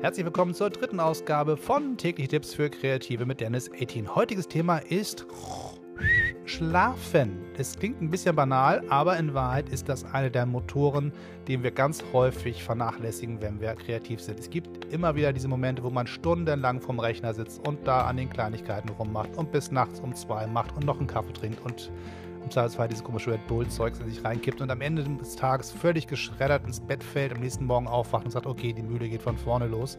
Herzlich willkommen zur dritten Ausgabe von Tägliche Tipps für Kreative mit Dennis 18. Heutiges Thema ist Schlafen. Es klingt ein bisschen banal, aber in Wahrheit ist das eine der Motoren, den wir ganz häufig vernachlässigen, wenn wir kreativ sind. Es gibt immer wieder diese Momente, wo man stundenlang vom Rechner sitzt und da an den Kleinigkeiten rummacht und bis nachts um zwei macht und noch einen Kaffee trinkt und im Zweifelsfall dieses komische Red Bull-Zeugs in sich reinkippt und am Ende des Tages völlig geschreddert ins Bett fällt, am nächsten Morgen aufwacht und sagt, okay, die Mühle geht von vorne los.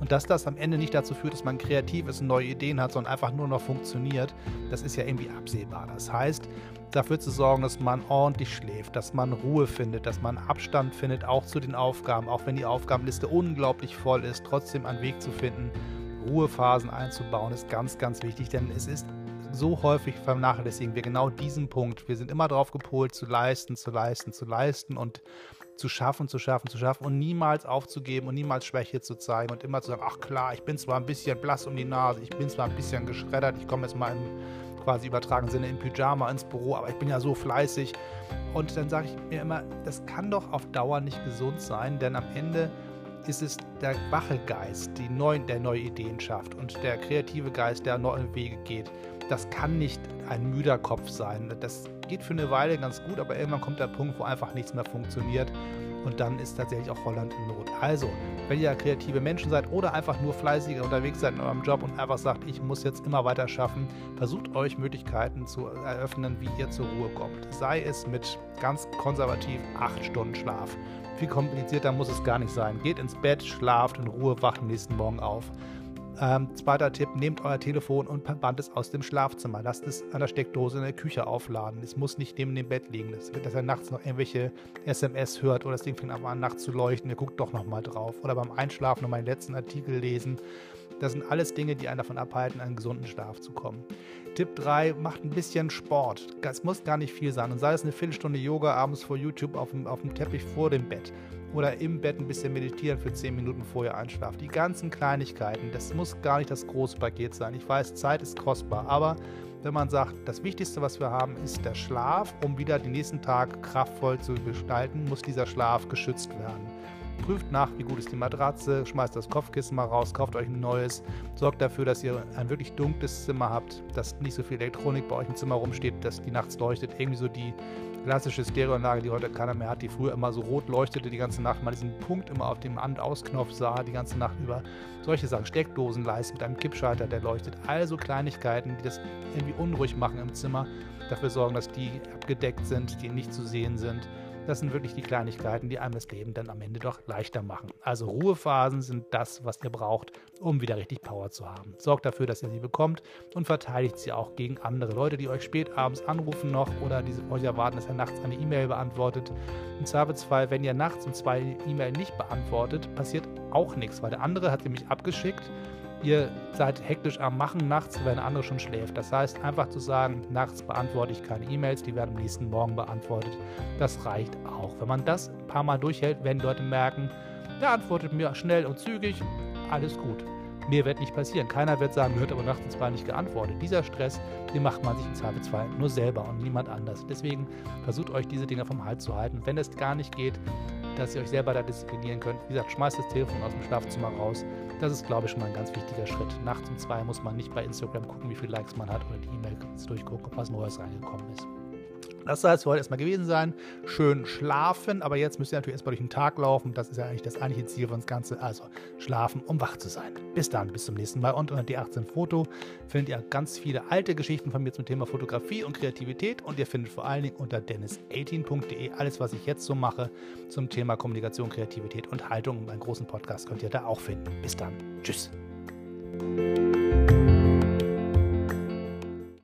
Und dass das am Ende nicht dazu führt, dass man kreativ ist und neue Ideen hat, sondern einfach nur noch funktioniert, das ist ja irgendwie absehbar. Das heißt, dafür zu sorgen, dass man ordentlich schläft, dass man Ruhe findet, dass man Abstand findet, auch zu den Aufgaben, auch wenn die Aufgabenliste unglaublich voll ist, trotzdem einen Weg zu finden, Ruhephasen einzubauen, ist ganz, ganz wichtig, denn es ist so häufig vernachlässigen wir genau diesen Punkt. Wir sind immer darauf gepolt, zu leisten, zu leisten, zu leisten und zu schaffen, zu schaffen, zu schaffen und niemals aufzugeben und niemals Schwäche zu zeigen und immer zu sagen, ach klar, ich bin zwar ein bisschen blass um die Nase, ich bin zwar ein bisschen geschreddert, ich komme jetzt mal im quasi übertragenen Sinne im Pyjama ins Büro, aber ich bin ja so fleißig. Und dann sage ich mir immer, das kann doch auf Dauer nicht gesund sein, denn am Ende ist es der wache Geist, die neu, der neue Ideen schafft und der kreative Geist, der neue Wege geht das kann nicht ein müder Kopf sein. Das geht für eine Weile ganz gut, aber irgendwann kommt der Punkt, wo einfach nichts mehr funktioniert. Und dann ist tatsächlich auch Holland in Not. Also, wenn ihr kreative Menschen seid oder einfach nur fleißiger unterwegs seid in eurem Job und einfach sagt, ich muss jetzt immer weiter schaffen, versucht euch Möglichkeiten zu eröffnen, wie ihr zur Ruhe kommt. Sei es mit ganz konservativ acht Stunden Schlaf. Viel komplizierter muss es gar nicht sein. Geht ins Bett, schlaft in Ruhe, wacht am nächsten Morgen auf. Ähm, zweiter Tipp, nehmt euer Telefon und verbannt es aus dem Schlafzimmer. Lasst es an der Steckdose in der Küche aufladen. Es muss nicht neben dem Bett liegen. Das, dass er nachts noch irgendwelche SMS hört oder das Ding fängt an nachts zu leuchten. Ihr guckt doch nochmal drauf. Oder beim Einschlafen nochmal den letzten Artikel lesen. Das sind alles Dinge, die einen davon abhalten, einen gesunden Schlaf zu kommen. Tipp 3, macht ein bisschen Sport. Es muss gar nicht viel sein. Und sei es eine Viertelstunde Yoga abends vor YouTube auf dem, auf dem Teppich vor dem Bett oder im Bett ein bisschen meditieren für 10 Minuten vorher einschlafen. Die ganzen Kleinigkeiten, das muss gar nicht das große Paket sein. Ich weiß, Zeit ist kostbar, aber wenn man sagt, das Wichtigste, was wir haben, ist der Schlaf, um wieder den nächsten Tag kraftvoll zu gestalten, muss dieser Schlaf geschützt werden. Prüft nach, wie gut ist die Matratze, schmeißt das Kopfkissen mal raus, kauft euch ein neues, sorgt dafür, dass ihr ein wirklich dunkles Zimmer habt, dass nicht so viel Elektronik bei euch im Zimmer rumsteht, dass die nachts leuchtet. Irgendwie so die klassische Stereoanlage, die heute keiner mehr hat, die früher immer so rot leuchtete die ganze Nacht, man diesen Punkt immer auf dem An-Aus-Knopf sah, die ganze Nacht über. Solche Sachen, Steckdosenleisten mit einem Kippschalter, der leuchtet. Also Kleinigkeiten, die das irgendwie unruhig machen im Zimmer, dafür sorgen, dass die abgedeckt sind, die nicht zu sehen sind. Das sind wirklich die Kleinigkeiten, die einem das Leben dann am Ende doch leichter machen. Also Ruhephasen sind das, was ihr braucht, um wieder richtig Power zu haben. Sorgt dafür, dass ihr sie bekommt und verteidigt sie auch gegen andere Leute, die euch spät abends anrufen noch oder die euch erwarten, dass ihr nachts eine E-Mail beantwortet. Im Zweifelsfall, wenn ihr nachts um zwei E-Mail nicht beantwortet, passiert auch nichts, weil der andere hat nämlich abgeschickt ihr seid hektisch am Machen nachts, wenn der andere schon schläft. Das heißt, einfach zu sagen, nachts beantworte ich keine E-Mails, die werden am nächsten Morgen beantwortet. Das reicht auch. Wenn man das ein paar Mal durchhält, werden Leute merken, der antwortet mir schnell und zügig, alles gut. Mir wird nicht passieren. Keiner wird sagen, mir wird aber nachts zwar nicht geantwortet. Dieser Stress, den macht man sich im Zweifelsfall nur selber und niemand anders. Deswegen versucht euch diese Dinge vom Hals zu halten. Wenn es gar nicht geht, dass ihr euch selber da disziplinieren könnt. Wie gesagt, schmeißt das Telefon aus dem Schlafzimmer raus. Das ist, glaube ich, schon mal ein ganz wichtiger Schritt. Nachts um zwei muss man nicht bei Instagram gucken, wie viele Likes man hat oder die E-Mails durchgucken, ob was Neues reingekommen ist. Das soll es für heute erstmal gewesen sein. Schön schlafen, aber jetzt müsst ihr natürlich erstmal durch den Tag laufen. Das ist ja eigentlich das eigentliche Ziel von das Ganze. Also schlafen, um wach zu sein. Bis dann, bis zum nächsten Mal. Und unter D18 Foto findet ihr ganz viele alte Geschichten von mir zum Thema Fotografie und Kreativität. Und ihr findet vor allen Dingen unter dennis18.de alles, was ich jetzt so mache zum Thema Kommunikation, Kreativität und Haltung. Und meinen großen Podcast könnt ihr da auch finden. Bis dann. Tschüss.